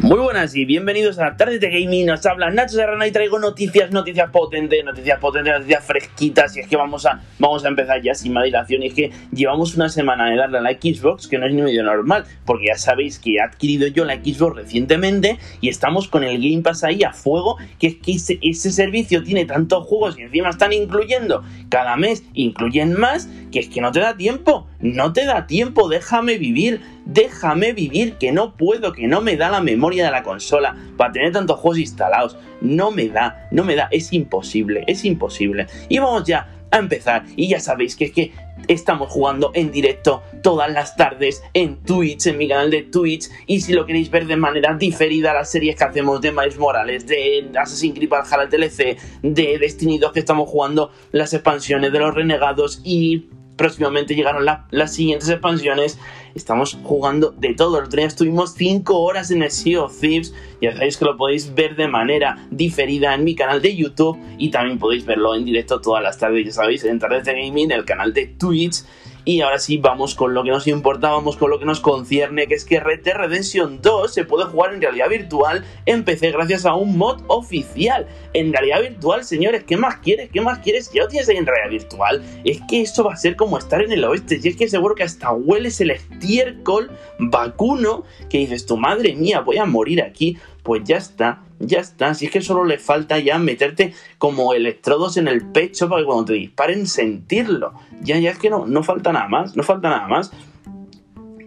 Muy buenas y bienvenidos a Tarde de Gaming. Nos habla Nacho Serrano y traigo noticias, noticias potentes, noticias potentes, noticias fresquitas. Y es que vamos a, vamos a empezar ya sin más dilación. Y es que llevamos una semana de darle a la Xbox, que no es ni medio normal, porque ya sabéis que he adquirido yo la Xbox recientemente y estamos con el Game Pass ahí a fuego. Que es que ese, ese servicio tiene tantos juegos y encima están incluyendo cada mes, incluyen más, que es que no te da tiempo. No te da tiempo, déjame vivir, déjame vivir, que no puedo, que no me da la memoria de la consola para tener tantos juegos instalados. No me da, no me da, es imposible, es imposible. Y vamos ya a empezar, y ya sabéis que es que estamos jugando en directo todas las tardes en Twitch, en mi canal de Twitch. Y si lo queréis ver de manera diferida, las series que hacemos de Miles Morales, de Assassin's Creed Valhalla TLC, de Destiny 2 que estamos jugando, las expansiones de los renegados y próximamente llegaron las siguientes expansiones. Estamos jugando de todo. El otro día estuvimos 5 horas en el Sea of Thieves. Ya sabéis que lo podéis ver de manera diferida en mi canal de YouTube. Y también podéis verlo en directo todas las tardes. Ya sabéis, en Tardes de Gaming, el canal de Twitch. Y ahora sí, vamos con lo que nos importa, vamos con lo que nos concierne, que es que Red Dead Redemption 2 se puede jugar en realidad virtual en PC gracias a un mod oficial. En realidad virtual, señores, ¿qué más quieres? ¿Qué más quieres? Ya lo tienes ahí en realidad virtual. Es que eso va a ser como estar en el oeste. Y es que seguro que hasta hueles el estiércol vacuno que dices, tu madre mía, voy a morir aquí. Pues ya está ya está. Si es que solo le falta ya meterte como electrodos en el pecho para que cuando te disparen sentirlo. Ya, ya es que no, no falta nada más, no falta nada más.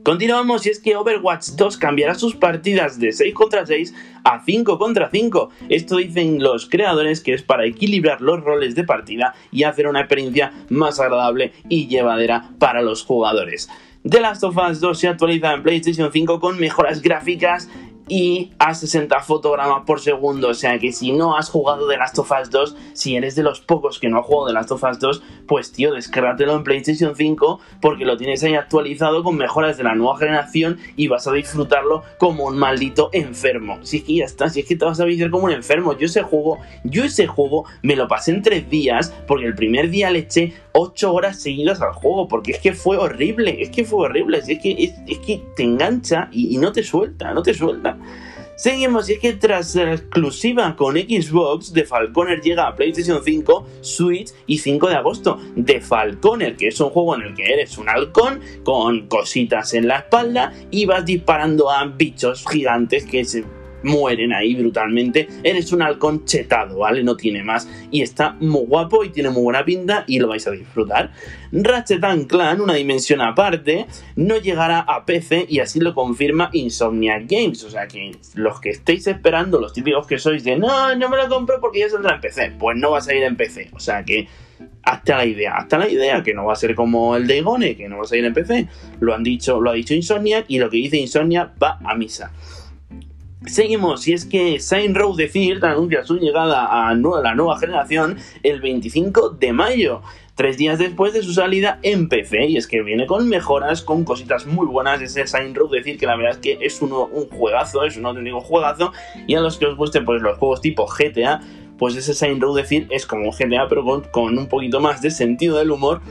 Continuamos y es que Overwatch 2 cambiará sus partidas de 6 contra 6 a 5 contra 5. Esto dicen los creadores que es para equilibrar los roles de partida y hacer una experiencia más agradable y llevadera para los jugadores. The Last of Us 2 se actualiza en PlayStation 5 con mejoras gráficas y a 60 fotogramas por segundo. O sea que si no has jugado The Last of Us 2, si eres de los pocos que no ha jugado The Last of Us 2, pues tío, descárgatelo en PlayStation 5 porque lo tienes ahí actualizado con mejoras de la nueva generación y vas a disfrutarlo como un maldito enfermo. Si es que ya está, si es que te vas a vivir como un enfermo. Yo ese juego, yo ese juego me lo pasé en tres días porque el primer día le eché 8 horas seguidas al juego porque es que fue horrible, es que fue horrible, es que, es, que te engancha y no te suelta, no te suelta. Seguimos y es que tras la exclusiva con Xbox, The Falconer llega a PlayStation 5, Switch y 5 de agosto. The Falconer, que es un juego en el que eres un halcón con cositas en la espalda y vas disparando a bichos gigantes que se mueren ahí brutalmente. Eres un halcón chetado, ¿vale? No tiene más. Y está muy guapo y tiene muy buena pinta y lo vais a disfrutar. Ratchet Clan, una dimensión aparte, no llegará a PC y así lo confirma Insomniac Games. O sea que los que estéis esperando, los típicos que sois de no, no me lo compro porque ya saldrá en PC, pues no va a salir en PC. O sea que hasta la idea, hasta la idea, que no va a ser como el de Gone, que no va a salir en PC. Lo han dicho, lo ha dicho Insomniac y lo que dice Insomniac va a misa. Seguimos, y es que Saint Row the Field anuncia su llegada a la nueva generación el 25 de mayo, tres días después de su salida en PC, y es que viene con mejoras, con cositas muy buenas, ese Saint Row decir que la verdad es que es uno, un juegazo, es un auténtico juegazo, y a los que os gusten pues los juegos tipo GTA, pues ese Saint Row decir es como un GTA pero con un poquito más de sentido del humor,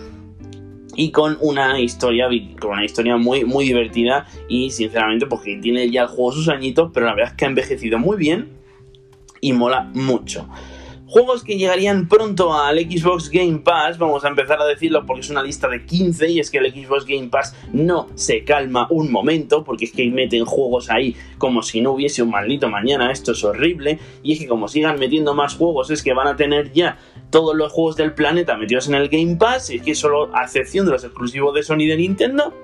y con una historia con una historia muy muy divertida y sinceramente porque tiene ya el juego sus añitos pero la verdad es que ha envejecido muy bien y mola mucho Juegos que llegarían pronto al Xbox Game Pass, vamos a empezar a decirlo porque es una lista de 15 y es que el Xbox Game Pass no se calma un momento porque es que meten juegos ahí como si no hubiese un maldito mañana, esto es horrible. Y es que como sigan metiendo más juegos es que van a tener ya todos los juegos del planeta metidos en el Game Pass. Y es que solo a excepción de los exclusivos de Sony y de Nintendo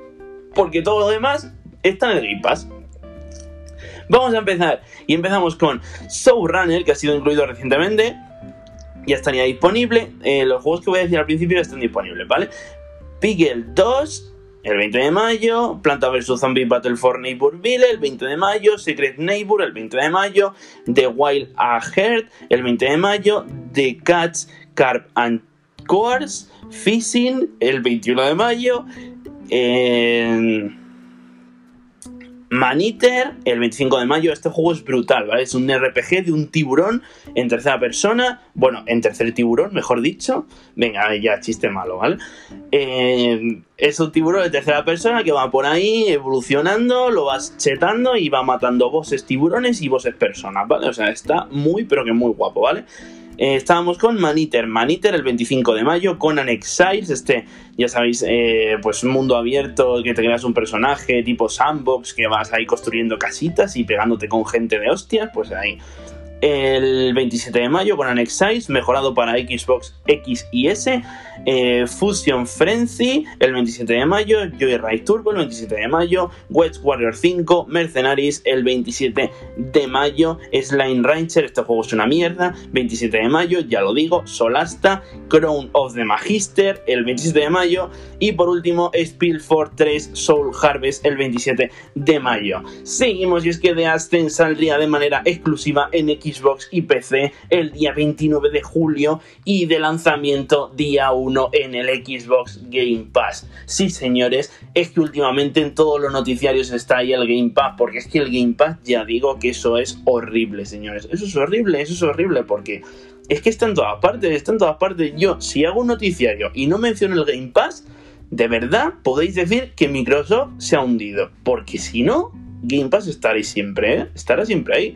porque todo lo demás está en el Game Pass. Vamos a empezar. Y empezamos con Soul Runner que ha sido incluido recientemente ya estaría disponible. Eh, los juegos que voy a decir al principio están disponibles, ¿vale? Pigel 2 el 20 de mayo, Planta vs Zombie Battle for Neighborville el 20 de mayo, Secret Neighbor el 20 de mayo, The Wild Heart el 20 de mayo, The Cats, Carp and Coars, Fishing el 21 de mayo, Maniter, el 25 de mayo, este juego es brutal, ¿vale? Es un RPG de un tiburón en tercera persona, bueno, en tercer tiburón, mejor dicho. Venga, ya chiste malo, ¿vale? Eh, es un tiburón de tercera persona que va por ahí evolucionando, lo vas chetando y va matando bosses tiburones y bosses personas, ¿vale? O sea, está muy, pero que muy guapo, ¿vale? Eh, estábamos con Maniter, Maniter el 25 de mayo, con Exiles, este, ya sabéis, eh, pues un mundo abierto, que te creas un personaje tipo sandbox, que vas ahí construyendo casitas y pegándote con gente de hostias, pues ahí el 27 de mayo con Anexize, mejorado para Xbox X y S, eh, Fusion Frenzy el 27 de mayo, Joyride Turbo el 27 de mayo, Wedge Warrior 5, Mercenaries el 27 de mayo, Slime Rancher, este juego es una mierda, 27 de mayo, ya lo digo, Solasta, Crown of the Magister el 27 de mayo y por último Spillford 3 Soul Harvest el 27 de mayo. Seguimos y es que The Ascent saldría de manera exclusiva en Xbox Xbox y PC el día 29 de julio y de lanzamiento día 1 en el Xbox Game Pass. Sí, señores, es que últimamente en todos los noticiarios está ahí el Game Pass, porque es que el Game Pass ya digo que eso es horrible, señores. Eso es horrible, eso es horrible, porque es que está en todas partes, está en todas partes. Yo, si hago un noticiario y no menciono el Game Pass, de verdad podéis decir que Microsoft se ha hundido, porque si no, Game Pass estará siempre, ¿eh? estará siempre ahí.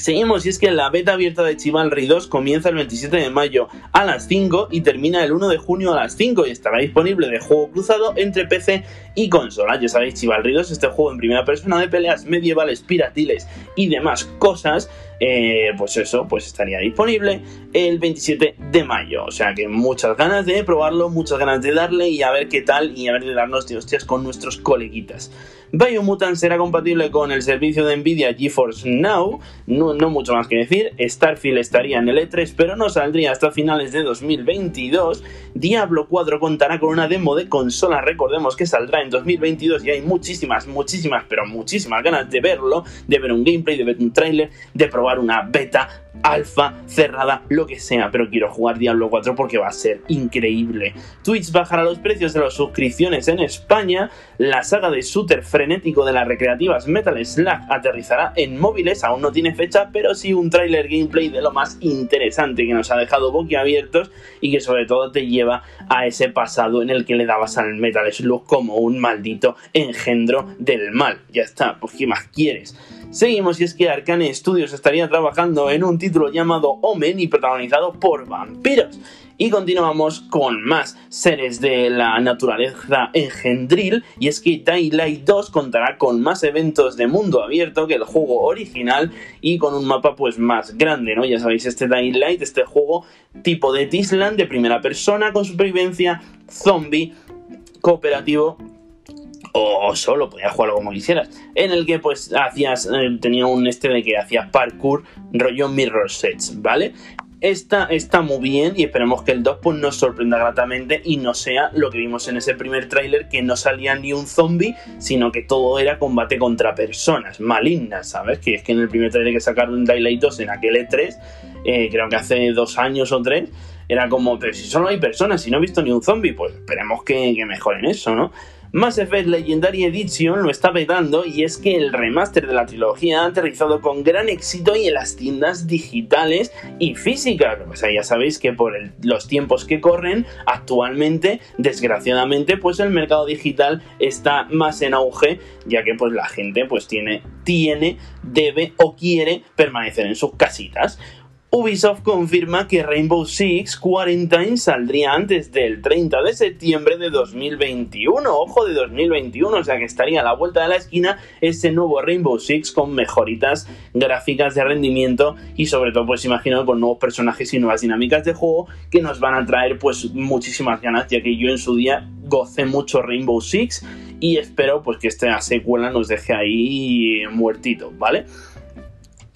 Seguimos, y es que la beta abierta de Chivalry 2 comienza el 27 de mayo a las 5 y termina el 1 de junio a las 5 y estará disponible de juego cruzado entre PC y consola. Ya sabéis, Chivalry 2 este juego en primera persona de peleas medievales, piratiles y demás cosas. Eh, pues eso, pues estaría disponible el 27 de mayo. O sea que muchas ganas de probarlo, muchas ganas de darle y a ver qué tal y a ver de darnos de hostias con nuestros coleguitas. Biomutant será compatible con el servicio de Nvidia GeForce Now, no, no, mucho más que decir. Starfield estaría en el E3, pero no saldría hasta finales de 2022. Diablo 4 contará con una demo de consola, recordemos que saldrá en 2022 y hay muchísimas, muchísimas, pero muchísimas ganas de verlo, de ver un gameplay, de ver un tráiler, de probar una beta alfa, cerrada, lo que sea, pero quiero jugar Diablo 4 porque va a ser increíble. Twitch bajará los precios de las suscripciones en España, la saga de shooter frenético de las recreativas Metal Slug aterrizará en móviles, aún no tiene fecha, pero sí un tráiler gameplay de lo más interesante que nos ha dejado boquiabiertos y que sobre todo te lleva a ese pasado en el que le dabas al Metal Slug como un maldito engendro del mal. Ya está, pues ¿qué más quieres? Seguimos y es que Arcane Studios estaría trabajando en un título llamado Omen y protagonizado por vampiros. Y continuamos con más seres de la naturaleza engendril. Y es que Daylight 2 contará con más eventos de mundo abierto que el juego original y con un mapa pues más grande, ¿no? Ya sabéis, este Daylight, este juego tipo de Tisland de primera persona con supervivencia, zombie, cooperativo o solo podías jugarlo como quisieras en el que pues hacías eh, tenía un este de que hacías parkour rollo mirror sets vale esta está muy bien y esperemos que el 2 pues, nos sorprenda gratamente y no sea lo que vimos en ese primer tráiler que no salía ni un zombie, sino que todo era combate contra personas malignas, ¿sabes? Que es que en el primer tráiler que sacaron Daylight 2 en aquel E3, eh, creo que hace dos años o tres, era como, pero si solo hay personas, y no he visto ni un zombie, pues esperemos que, que mejoren eso, ¿no? Mass Effect Legendary Edition lo está petando y es que el remaster de la trilogía ha aterrizado con gran éxito y en las tiendas digitales y físicas. O sea, ya sabéis que por los tiempos que corren actualmente, desgraciadamente, pues el mercado digital está más en auge, ya que pues la gente pues tiene, tiene, debe o quiere permanecer en sus casitas. Ubisoft confirma que Rainbow Six Quarantine saldría antes del 30 de septiembre de 2021. Ojo de 2021, o sea que estaría a la vuelta de la esquina ese nuevo Rainbow Six con mejoritas gráficas de rendimiento y sobre todo pues imagino con nuevos personajes y nuevas dinámicas de juego que nos van a traer pues muchísimas ganas ya que yo en su día gocé mucho Rainbow Six y espero pues que esta secuela nos deje ahí muertito, ¿vale?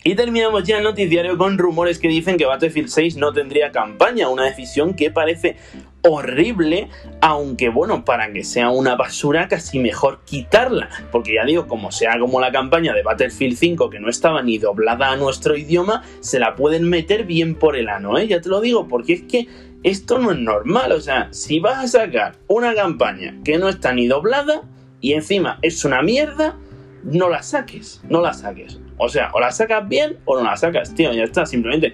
Y terminamos ya el noticiario con rumores que dicen que Battlefield 6 no tendría campaña, una decisión que parece horrible, aunque bueno, para que sea una basura casi mejor quitarla, porque ya digo, como sea como la campaña de Battlefield 5 que no estaba ni doblada a nuestro idioma, se la pueden meter bien por el ano, ¿eh? Ya te lo digo, porque es que esto no es normal, o sea, si vas a sacar una campaña que no está ni doblada y encima es una mierda, no la saques, no la saques. O sea, o la sacas bien o no la sacas, tío, ya está, simplemente.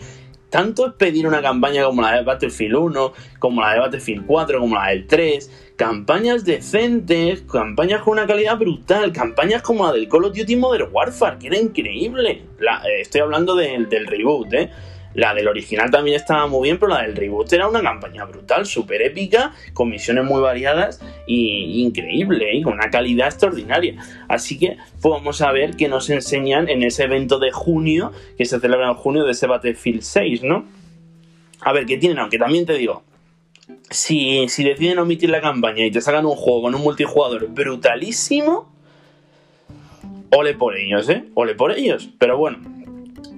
Tanto es pedir una campaña como la de Battlefield 1, como la de Battlefield 4, como la del 3, campañas decentes, campañas con una calidad brutal, campañas como la del Call of Duty Modern Warfare, que era increíble. Eh, estoy hablando del reboot, ¿eh? La del original también estaba muy bien, pero la del reboot era una campaña brutal, súper épica, con misiones muy variadas y increíble, con una calidad extraordinaria. Así que vamos a ver qué nos enseñan en ese evento de junio, que se celebra en junio de ese Battlefield 6, ¿no? A ver, ¿qué tienen? Aunque también te digo, si, si deciden omitir la campaña y te sacan un juego con un multijugador brutalísimo, ole por ellos, ¿eh? Ole por ellos. Pero bueno,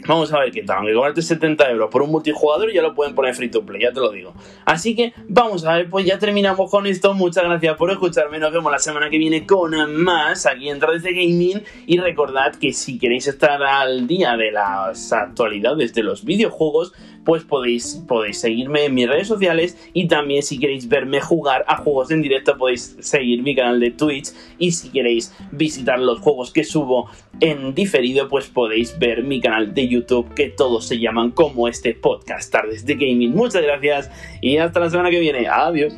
Vamos a ver qué tal. Aunque cobrarte 70 euros por un multijugador ya lo pueden poner free to play, ya te lo digo. Así que vamos a ver, pues ya terminamos con esto. Muchas gracias por escucharme. Nos vemos la semana que viene con más aquí en Tradice Gaming. Y recordad que si queréis estar al día de las actualidades de los videojuegos, pues podéis, podéis seguirme en mis redes sociales y también si queréis verme jugar a juegos en directo podéis seguir mi canal de Twitch y si queréis visitar los juegos que subo en diferido pues podéis ver mi canal de YouTube que todos se llaman como este podcast Tardes de Gaming. Muchas gracias y hasta la semana que viene. Adiós.